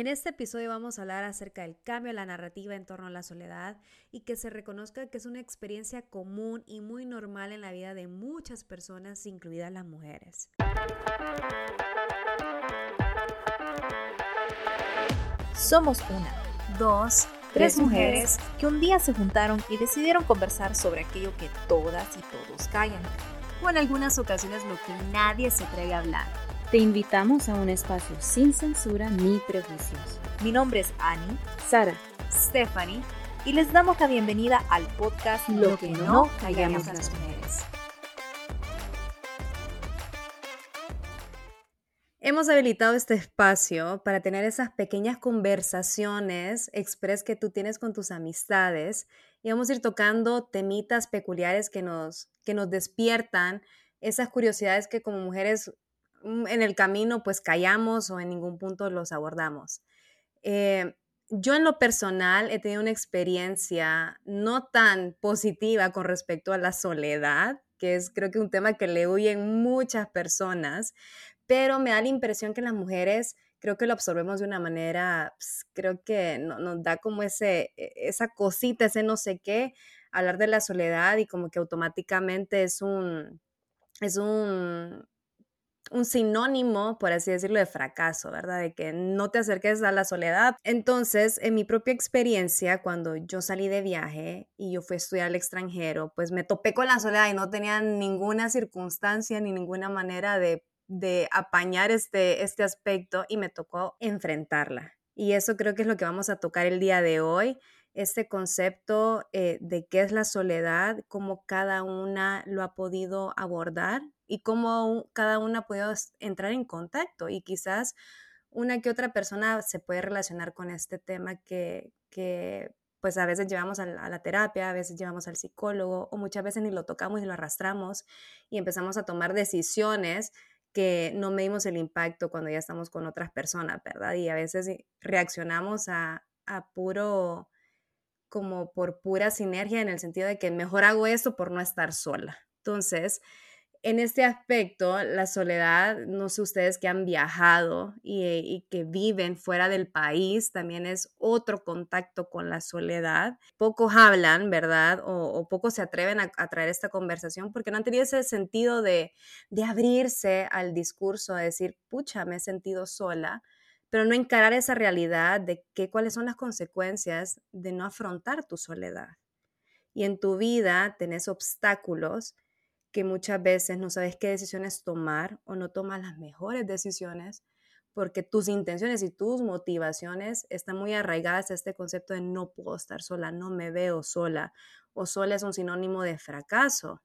En este episodio vamos a hablar acerca del cambio de la narrativa en torno a la soledad y que se reconozca que es una experiencia común y muy normal en la vida de muchas personas, incluidas las mujeres. Somos una, dos, tres mujeres que un día se juntaron y decidieron conversar sobre aquello que todas y todos callan, o en algunas ocasiones lo que nadie se atreve a hablar te invitamos a un espacio sin censura ni prejuicios. Mi nombre es Annie, Sara, Stephanie y les damos la bienvenida al podcast Lo, que, no callamos las mujeres. Hemos habilitado este espacio para tener esas pequeñas conversaciones express que tú tienes con tus amistades y vamos a ir tocando temitas peculiares que nos, que nos despiertan esas curiosidades que como mujeres en el camino pues callamos o en ningún punto los abordamos. Eh, yo en lo personal he tenido una experiencia no tan positiva con respecto a la soledad, que es creo que un tema que le huyen muchas personas, pero me da la impresión que las mujeres creo que lo absorbemos de una manera, pues, creo que nos da como ese, e, esa cosita, ese no sé qué, hablar de la soledad y como que automáticamente es un, es un, un sinónimo, por así decirlo, de fracaso, ¿verdad? De que no te acerques a la soledad. Entonces, en mi propia experiencia, cuando yo salí de viaje y yo fui a estudiar al extranjero, pues me topé con la soledad y no tenía ninguna circunstancia ni ninguna manera de, de apañar este, este aspecto y me tocó enfrentarla. Y eso creo que es lo que vamos a tocar el día de hoy este concepto eh, de qué es la soledad, cómo cada una lo ha podido abordar y cómo cada una ha podido entrar en contacto y quizás una que otra persona se puede relacionar con este tema que, pues a veces llevamos a la, a la, terapia, a veces llevamos al psicólogo o muchas veces ni lo tocamos y lo arrastramos y empezamos a tomar decisiones que no medimos el impacto cuando ya estamos con otras personas, ¿verdad? Y a veces reaccionamos a, a puro como por pura sinergia en el sentido de que mejor hago esto por no estar sola. Entonces, en este aspecto, la soledad, no sé ustedes que han viajado y, que viven fuera del país, también es otro contacto con la soledad. Pocos hablan, ¿verdad? O, pocos se atreven a, traer esta conversación porque no han tenido ese sentido de, de abrirse al discurso, de decir, pucha, me he sentido sola pero no encarar esa realidad de que, cuáles son las consecuencias de no afrontar tu soledad. Y en tu vida tenés obstáculos que muchas veces no sabes qué decisiones tomar o no tomas las mejores decisiones porque tus intenciones y tus motivaciones están muy arraigadas a este concepto de no puedo estar sola, no me veo sola o sola es un sinónimo de fracaso.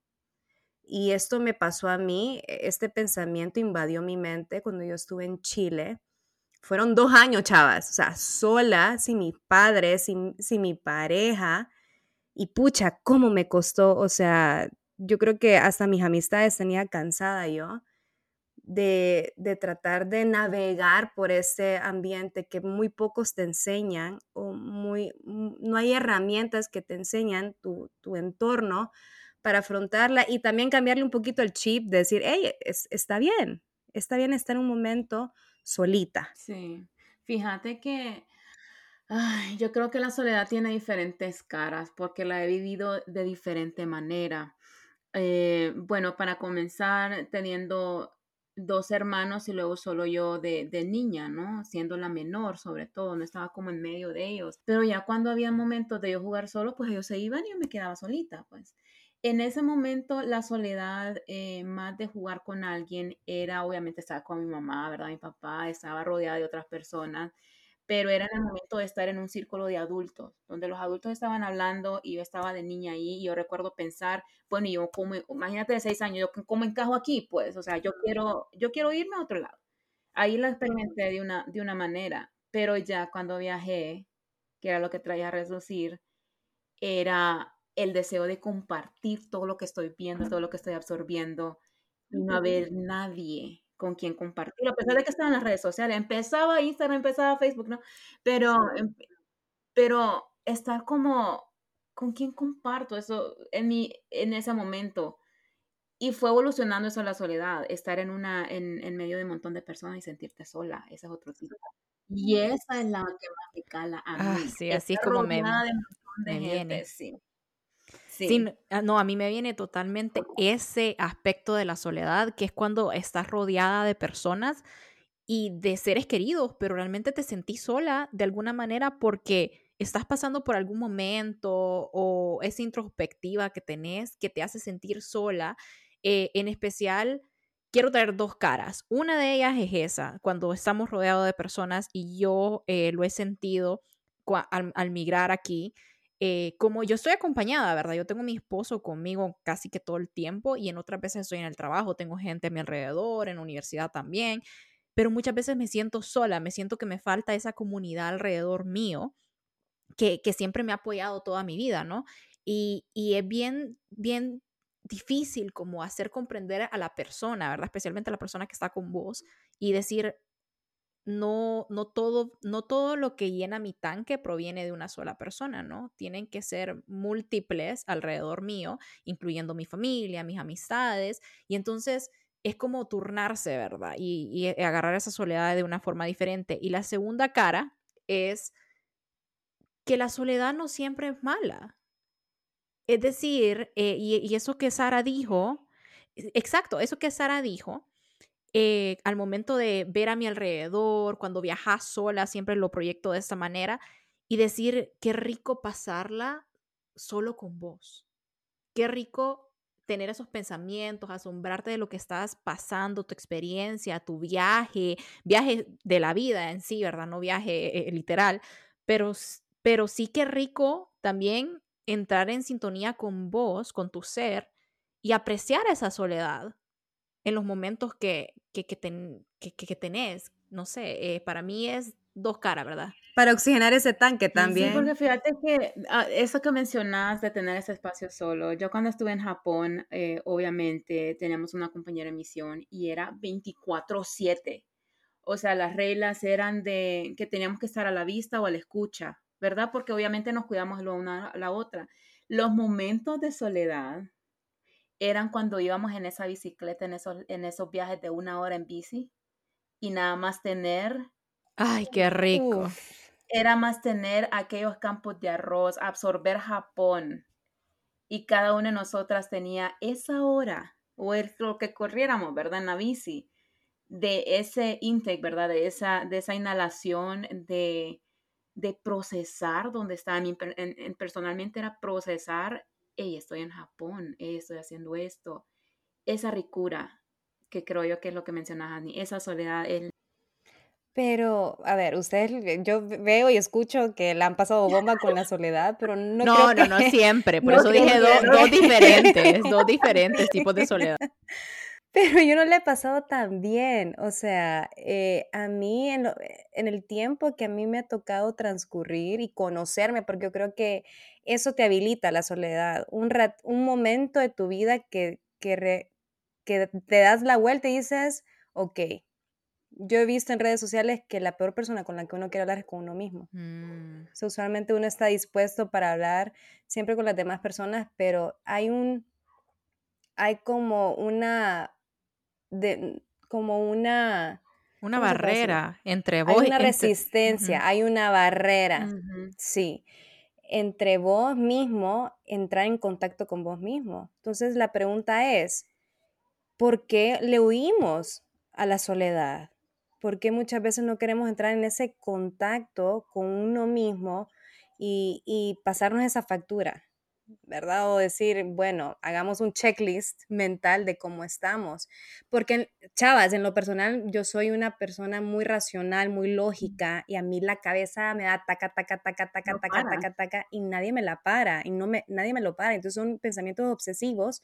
Y esto me pasó a mí, e, este pensamiento invadió mi mente cuando yo estuve en Chile fueron dos años, chavas, o sea, sola, sin mi padre, sin, mi pareja. Y pucha, cómo me costó, o sea, yo creo que hasta mis amistades tenía cansada yo de, de, tratar de navegar por ese ambiente que muy pocos te enseñan o muy, no hay herramientas que te enseñan tu, tu entorno para afrontarla y también cambiarle un poquito el chip, de decir, hey, está bien, está bien estar en un momento solita. Sí, fíjate que yo creo que la soledad tiene diferentes caras porque la he vivido de diferente manera. Eh, bueno, para comenzar, teniendo dos hermanos y luego solo yo de, de, niña, ¿no? Siendo la menor sobre todo, no estaba como en medio de ellos. Pero ya cuando había momentos de yo jugar solo, pues ellos se iban y yo me quedaba solita, pues. En ese momento la soledad eh, más de jugar con alguien era obviamente estar con mi mamá, ¿verdad? Mi papá estaba rodeada de otras personas, pero era en el momento de estar en un círculo de adultos, donde los adultos estaban hablando y yo estaba de niña ahí y yo recuerdo pensar, bueno, yo como, imagínate de seis años, yo cómo encajo aquí, pues, o sea, yo quiero, yo quiero irme a otro lado. Ahí la experimenté de una, de una manera, pero ya cuando viajé, que era lo que traía a reducir, era el deseo de compartir todo lo que estoy viendo, todo lo que estoy absorbiendo y no haber nadie con quien compartir, a pesar de que estaba en las redes sociales, empezaba Instagram, empezaba Facebook, ¿no? Pero, em, pero estar como, ¿con quién comparto eso en, mi, en ese momento? Y fue evolucionando eso la soledad, estar en, una, en, en medio de un montón de personas y sentirte sola, ese es otro tipo. Y esa es la que más me cala a ah, mí. sí, así es como me, me viene. Sí. Sí. Ah, no, a mí me viene totalmente ese aspecto de la soledad, que es cuando estás rodeada de personas y de seres queridos, pero realmente te sentís sola de alguna manera porque estás pasando por algún momento o esa introspectiva que tenés que te hace sentir sola. Eh, en especial, quiero traer dos caras. Una de ellas es esa, cuando estamos rodeados de personas y yo eh, lo he sentido al, migrar aquí. Eh, como yo estoy acompañada, ¿verdad? Yo tengo mi esposo conmigo casi que todo el tiempo y en otras veces estoy en el trabajo, tengo gente a mi alrededor, en universidad también, pero muchas veces me siento sola, me siento que me falta esa comunidad alrededor mío que, siempre me ha apoyado toda mi vida, ¿no? Y, y es bien, bien difícil como hacer comprender a la persona, ¿verdad? Especialmente a la persona que está con vos y decir, no, no, todo, no todo lo que llena mi tanque proviene de una sola persona, ¿no? Tienen que ser múltiples alrededor mío, incluyendo mi familia, mis amistades, y entonces es como turnarse, ¿verdad? Y, y agarrar esa soledad de una forma diferente. Y la segunda cara es que la soledad no siempre es mala. Es decir, eh, y, eso que Sara dijo, e, exacto, eso que Sara dijo, eh, al momento de ver a mi alrededor, cuando viajas sola, siempre lo proyecto de esta manera, y decir, qué rico pasarla solo con vos. Qué rico tener esos pensamientos, asombrarte de lo que estás pasando, tu experiencia, tu viaje, viaje de la vida en sí, ¿verdad? No viaje eh, literal, pero, pero sí qué rico también entrar en sintonía con vos, con tu ser, y apreciar esa soledad en los momentos que, que, que, tenés. No sé, eh, para mí es dos caras, ¿verdad? Para oxigenar ese tanque también. Sí, porque fíjate que ah, eso que mencionas de tener ese espacio solo, yo cuando estuve en Japón, eh, obviamente teníamos una compañera de misión y era 24/7. O sea, las reglas eran de que teníamos que estar a la vista o a la escucha ¿verdad? Porque obviamente nos cuidamos la una a la otra. Los momentos de soledad eran cuando íbamos en esa bicicleta, en esos, en esos viajes de una hora en bici y nada más tener... Ay, qué rico. era más tener aquellos campos de arroz, absorber Japón. Y cada una de nosotras tenía esa hora, o es lo que corriéramos, ¿verdad? En la bici, de ese intake, ¿verdad? De esa, de esa inhalación de, de procesar donde estaba, en, personalmente era procesar, hey, estoy en Japón, estoy haciendo esto, esa ricura, que creo yo que es lo que mencionas, Ani, esa soledad. El... Pero, a ver, ustedes, yo veo y escucho que le han pasado bomba con la soledad, pero no No, no, no siempre, por eso dije dos diferentes, dos diferentes tipos de soledad. Pero yo no le he pasado tan bien, o sea, eh, a mí en, en, el tiempo que a mí me ha tocado transcurrir y conocerme, porque yo creo que eso te habilita la soledad, un, un momento de tu vida que, que, que te das la vuelta y dices, ok, yo he visto en redes sociales que la peor persona con la que uno quiere hablar es con uno mismo. Mm. usualmente uno está dispuesto para hablar siempre con las demás personas, pero hay un, hay como una de como una... Una barrera entre vos Hay una resistencia, hay una barrera, sí, entre vos mismo, entrar en contacto con vos mismo. Entonces la pregunta es, ¿por qué le huimos a la soledad? ¿Por qué muchas veces no queremos entrar en ese contacto con uno mismo y, y pasarnos esa factura? ¿Verdad? O decir, bueno, hagamos un checklist mental de cómo estamos. Porque, chavas, en lo personal, yo soy una persona muy racional, muy lógica, y a mí la cabeza me da taca, taca, taca, taca, taca, taca, taca, y nadie me la para, y no me, nadie me lo para. Entonces son pensamientos obsesivos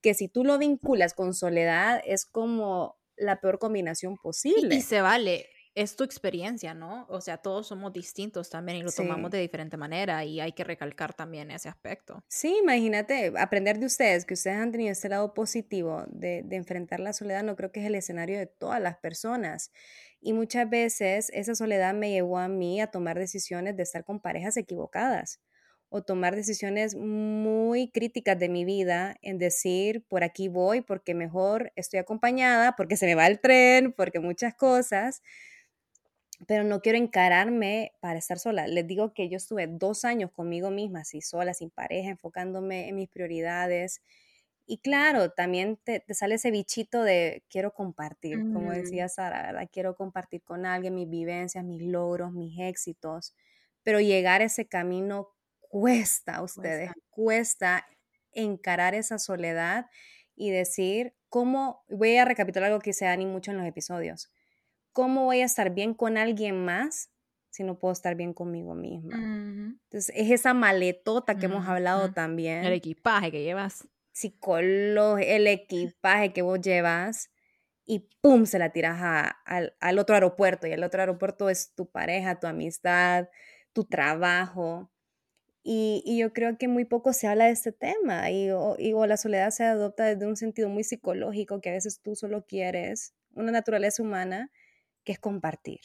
que si tú lo vinculas con soledad, es como la peor combinación posible. y se vale es tu experiencia, ¿no? O sea, todos somos distintos también y lo tomamos de diferente manera y hay que recalcar también ese aspecto. Sí, imagínate, aprender de ustedes, que ustedes han tenido este lado positivo de, de enfrentar la soledad, no creo que es el escenario de todas las personas. Y muchas veces esa soledad me llevó a mí a tomar decisiones de estar con parejas equivocadas o tomar decisiones muy críticas de mi vida en decir, por aquí voy porque mejor estoy acompañada, porque se me va el tren, porque muchas cosas pero no quiero encararme para estar sola. Les digo que yo estuve dos años conmigo misma, así sola, sin pareja, enfocándome en mis prioridades. Y claro, también te, sale ese bichito de quiero compartir, como decía Sara, ¿verdad? Quiero compartir con alguien mis vivencias, mis logros, mis éxitos, pero llegar a ese camino cuesta a ustedes, cuesta encarar esa soledad y decir, ¿cómo? Voy a recapitular algo que dice Ani mucho en los episodios. ¿Cómo voy a estar bien con alguien más si no puedo estar bien conmigo misma? Entonces, es esa maletota que hemos hablado también. El equipaje que llevas. Psicólogo, el equipaje que vos llevas y ¡pum! se la tiras al, al otro aeropuerto y el otro aeropuerto es tu pareja, tu amistad, tu trabajo. Y, yo creo que muy poco se habla de este tema y o, la soledad se adopta desde un sentido muy psicológico que a veces tú solo quieres, una naturaleza humana, que es compartir.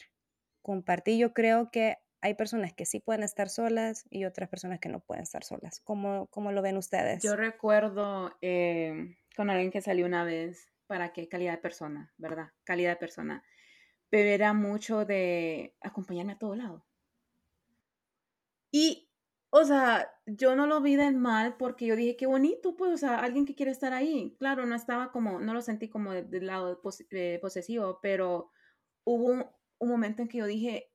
Compartir, yo creo que hay personas que sí pueden estar solas y otras personas que no pueden estar solas. ¿Cómo, cómo lo ven ustedes? Yo recuerdo eh, con alguien que salió una vez, ¿para qué calidad de persona? ¿Verdad? Calidad de persona. Pero era mucho de acompañarme a todo lado. Y o sea, yo no lo vi del mal porque yo dije, qué bonito, pues, o sea, alguien que quiere estar ahí. Claro, no estaba como, no lo sentí como del lado eh, posesivo, pero hubo un, momento en que yo dije,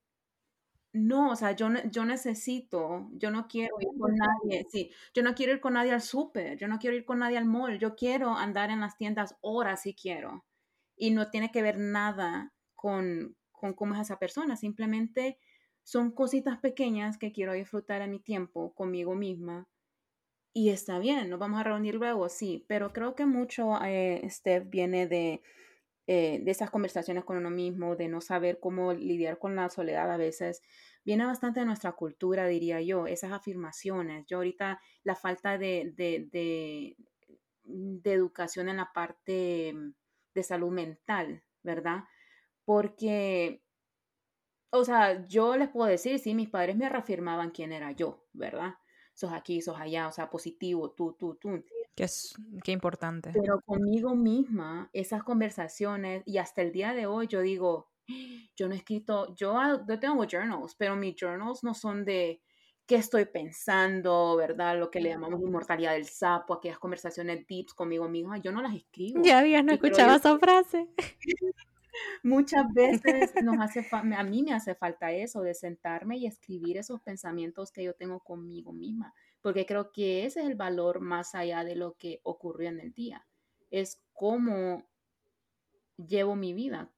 no, o sea, yo, yo necesito, yo no quiero ir con nadie, sí, yo no quiero ir con nadie al súper, yo no quiero ir con nadie al mall, yo quiero andar en las tiendas horas si quiero. Y no tiene que ver nada con, con cómo es esa persona, simplemente son cositas pequeñas que quiero disfrutar a mi tiempo conmigo misma. Y está bien, nos vamos a reunir luego, sí, pero creo que mucho, eh, Steph, viene de, eh, de esas conversaciones con uno mismo, de no saber cómo lidiar con la soledad a veces. Viene bastante de nuestra cultura, diría yo, esas afirmaciones. Yo ahorita la falta de, de, de, de educación en la parte de salud mental, ¿verdad? Porque o sea, yo les puedo decir, sí, mis padres me reafirmaban quién era yo, ¿verdad? Sos aquí, sos allá, o sea, positivo, tú, tú, tú. Qué, es, qué importante. Pero conmigo misma, esas conversaciones, y hasta el día de hoy yo digo, yo no he escrito, yo, yo tengo journals, pero mis journals no son de qué estoy pensando, ¿verdad? Lo que le llamamos inmortalidad del sapo, aquellas conversaciones deeps conmigo misma, yo no las escribo. Ya habías no escuchaba esa frase. Muchas veces nos hace a mí me hace falta eso, de sentarme y escribir esos pensamientos que yo tengo conmigo misma, porque creo que ese es el valor más allá de lo que ocurrió en el día. Es cómo llevo mi vida,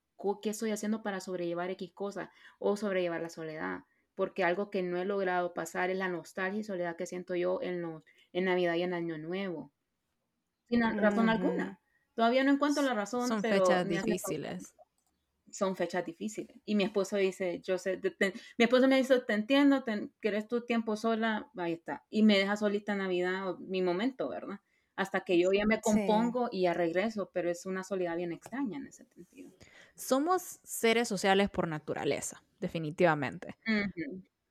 qué estoy haciendo para sobrellevar X cosas o sobrellevar la soledad, porque algo que no he logrado pasar es la nostalgia y soledad que siento yo en, los, en Navidad y en Año Nuevo, sin razón alguna. Todavía no encuentro la razón. Son fechas difíciles son fechas difíciles. Y mi esposo dice, yo sé, mi esposo me dice, te entiendo, te, quieres tu tiempo sola, ahí está. Y me deja solita en Navidad, mi momento, ¿verdad? Hasta que yo ya me compongo y ya regreso, pero es una soledad bien extraña en ese sentido. Somos seres sociales por naturaleza, definitivamente.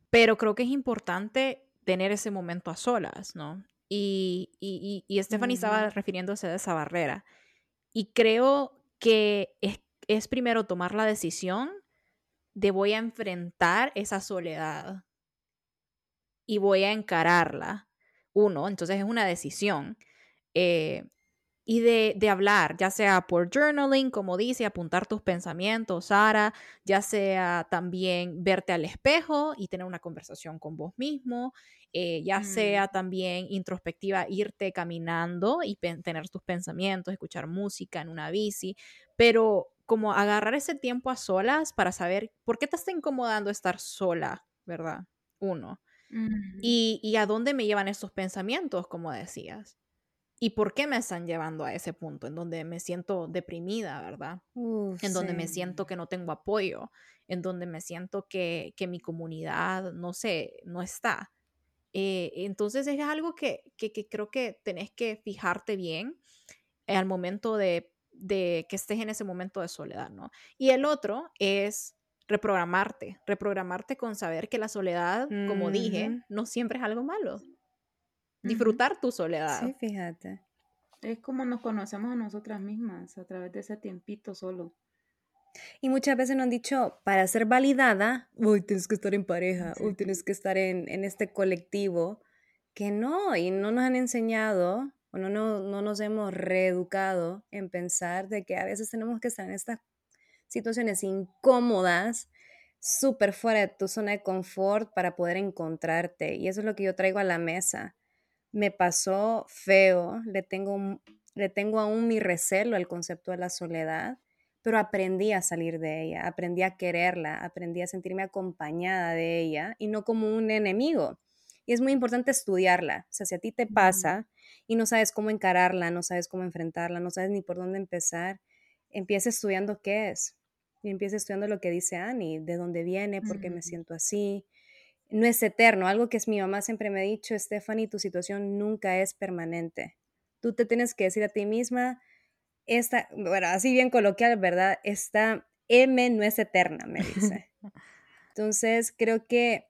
Pero creo que es importante tener ese momento a solas, ¿no? Y, y, y, Stephanie estaba refiriéndose a esa barrera. Y creo que es es primero tomar la decisión de voy a enfrentar esa soledad y voy a encararla. Uno, entonces es una decisión. Eh, y de, de, hablar, ya sea por journaling, como dice, apuntar tus pensamientos, Sara, ya sea también verte al espejo y tener una conversación con vos mismo, eh, ya mm. sea también introspectiva, irte caminando y tener tus pensamientos, escuchar música en una bici, pero como agarrar ese tiempo a solas para saber por qué te está incomodando estar sola, ¿verdad? Uno. y, y, a dónde me llevan esos pensamientos, como decías. Y por qué me están llevando a ese punto en donde me siento deprimida, ¿verdad? en donde me siento que no tengo apoyo, en donde me siento que, que mi comunidad, no sé, no está. Eh, entonces es algo que, que, que, creo que tenés que fijarte bien al momento de de que estés en ese momento de soledad, ¿no? Y el otro es reprogramarte, reprogramarte con saber que la soledad, como dije, no siempre es algo malo. Disfrutar tu soledad. Sí, fíjate. Es como nos conocemos a nosotras mismas a través de ese tiempito solo. Y muchas veces nos han dicho, para ser validada, uy, tienes que estar en pareja, uy, tienes que estar en, en, este colectivo, que no, y no nos han enseñado, no, no, no nos hemos reeducado en pensar de que a veces tenemos que estar en estas situaciones incómodas, súper fuera de tu zona de confort para poder encontrarte. Y eso es lo que yo traigo a la mesa. Me pasó feo, le tengo, le tengo aún mi recelo al concepto de la soledad pero aprendí a salir de ella, aprendí a quererla, aprendí a sentirme acompañada de ella y no como un enemigo. Y es muy importante estudiarla. O sea, si a ti te pasa y no sabes cómo encararla, no sabes cómo enfrentarla, no sabes ni por dónde empezar, empieza estudiando qué es. Y empieza estudiando lo que dice Annie, de dónde viene, por qué me siento así. No es eterno. Algo que es mi mamá siempre me ha dicho, Stephanie, tu situación nunca es permanente. Tú te tienes que decir a ti misma, esta, bueno, así bien coloquial, ¿verdad? Esta M no es eterna, me dice. Entonces, creo que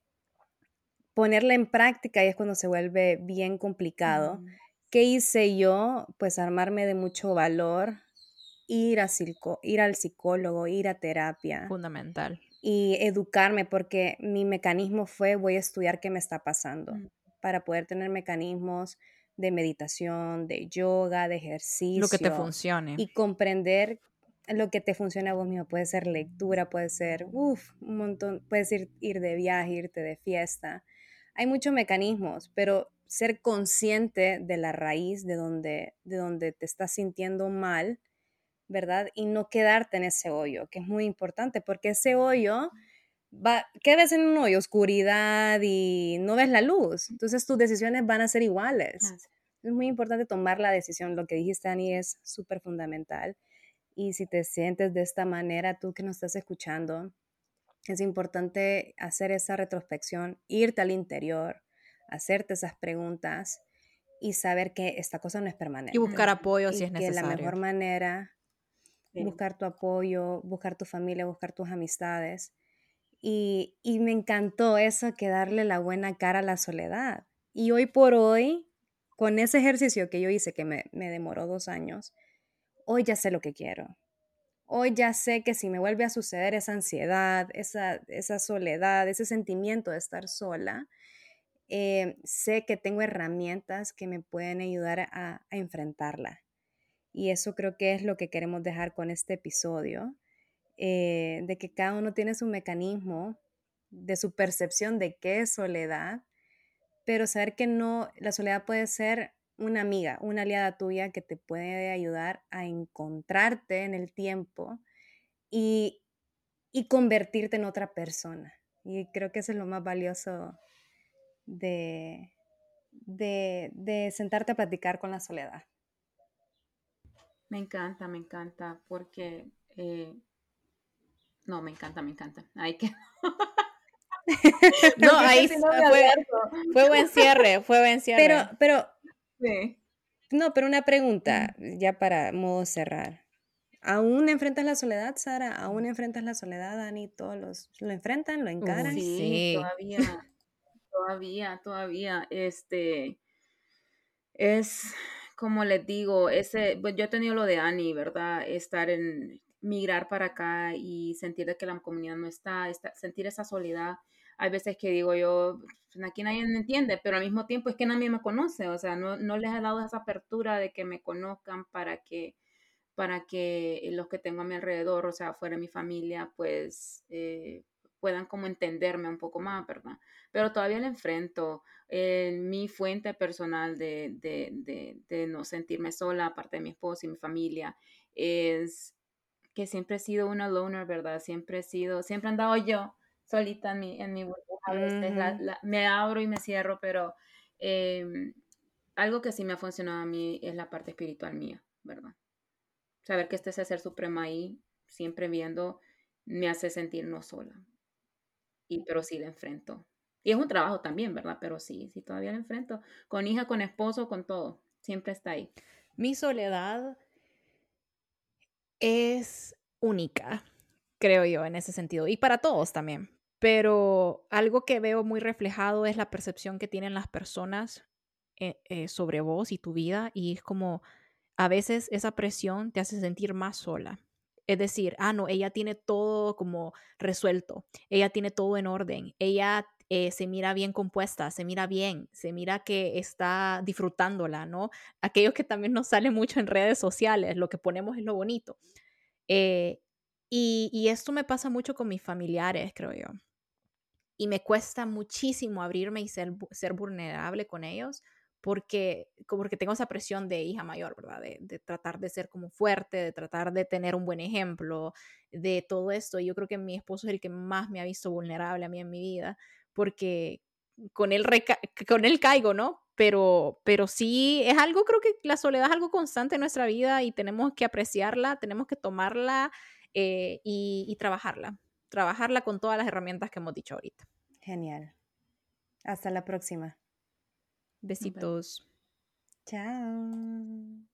ponerla en práctica y es cuando se vuelve bien complicado. ¿Qué hice yo? Pues armarme de mucho valor, ir, a ir al psicólogo, ir a terapia. Fundamental. Y educarme, porque mi mecanismo fue voy a estudiar qué me está pasando mm. para poder tener mecanismos de meditación, de yoga, de ejercicio. Lo que te funcione. Y comprender lo que te funciona a vos mismo. Puede ser lectura, puede ser, uff, un montón, puedes ir, ir de viaje, irte de fiesta. Hay muchos mecanismos, pero ser consciente de la raíz de donde, de donde te estás sintiendo mal, ¿verdad? Y no quedarte en ese hoyo, que es muy importante, porque ese hoyo va, quedas en un hoyo, oscuridad y no ves la luz. Entonces tus decisiones van a ser iguales. Es muy importante tomar la decisión. Lo que dijiste, Ani, es súper fundamental. Y si te sientes de esta manera, tú que nos estás escuchando, es importante hacer esa retrospección, irte al interior, hacerte esas preguntas y saber que esta cosa no es permanente. Y buscar apoyo si es necesario. Que la mejor manera, buscar tu apoyo, buscar tu familia, buscar tus amistades y, me encantó eso, que darle la buena cara a la soledad. Y hoy por hoy, con ese ejercicio que yo hice, que me, demoró dos años, hoy ya sé lo que quiero. Hoy ya sé que si me vuelve a suceder esa ansiedad, esa, esa soledad, ese sentimiento de estar sola, eh, sé que tengo herramientas que me pueden ayudar a, enfrentarla. Y eso creo que es lo que queremos dejar con este episodio. Eh, de que cada uno tiene su mecanismo de su percepción de qué es soledad, pero saber que no, la soledad puede ser una amiga, una aliada tuya que te puede ayudar a encontrarte en el tiempo y, convertirte en otra persona. Y creo que eso es lo más valioso de, de, sentarte a platicar con la soledad. Me encanta, me encanta, porque eh, no, me encanta, me encanta. Que. no, ahí fue, fue, buen cierre, fue buen cierre. Pero, pero. Sí. No, pero una pregunta, ya para modo cerrar. ¿Aún enfrentas la soledad, Sara? ¿Aún enfrentas la soledad, Dani? ¿Todos los, lo enfrentan, lo encaran? sí, todavía, todavía, todavía. Este, es, como les digo, ese, pues yo he tenido lo de Ani, ¿verdad? Estar en, migrar para acá y sentir de que la comunidad no está, sentir esa soledad. Hay veces que digo yo, pues, aquí nadie me entiende, pero al mismo tiempo es que nadie me conoce, o sea, no, no les he dado esa apertura de que me conozcan para que, para que los que tengo a mi alrededor, o sea, fuera de mi familia, pues eh, puedan como entenderme un poco más, ¿verdad? Pero todavía le enfrento. en mi fuente personal de, de, de, de no sentirme sola, aparte de mi esposo y mi familia, es que siempre he sido una loner, ¿verdad? Siempre he sido, siempre he andado yo solita en mi, en mi burbuja. A veces me abro y me cierro, pero em, algo que sí me ha funcionado a mí es la parte espiritual mía, ¿verdad? Saber que este es el ser supremo ahí, siempre viendo, me hace sentir no sola. Y pero sí la enfrento. Y es un trabajo también, ¿verdad? Pero sí, sí todavía la enfrento. Con hija, con esposo, con todo. Siempre está ahí. Mi soledad es única, creo yo, en ese sentido. Y para todos también. Pero algo que veo muy reflejado es la percepción que tienen las personas eh, eh, sobre vos y tu vida. Y es como a veces esa presión te hace sentir más sola. Es decir, ah, no, ella tiene todo como resuelto, ella tiene todo en orden, ella eh, se mira bien compuesta, se mira bien, se mira que está disfrutándola, ¿no? Aquellos que también nos sale mucho en redes sociales, lo que ponemos es lo bonito. Eh, y, esto me pasa mucho con mis familiares, creo yo. Y me cuesta muchísimo abrirme y ser, ser vulnerable con ellos porque, porque tengo esa presión de hija mayor, ¿verdad? De, de, tratar de ser como fuerte, de tratar de tener un buen ejemplo, de todo esto. Y yo creo que mi esposo es el que más me ha visto vulnerable a mí en mi vida, porque con él, con él caigo, ¿no? Pero, pero sí, es algo, creo que la soledad es algo constante en nuestra vida y tenemos que apreciarla, tenemos que tomarla eh, y, y trabajarla, trabajarla con todas las herramientas que hemos dicho ahorita. Genial. Hasta la próxima. Besitos. Chao.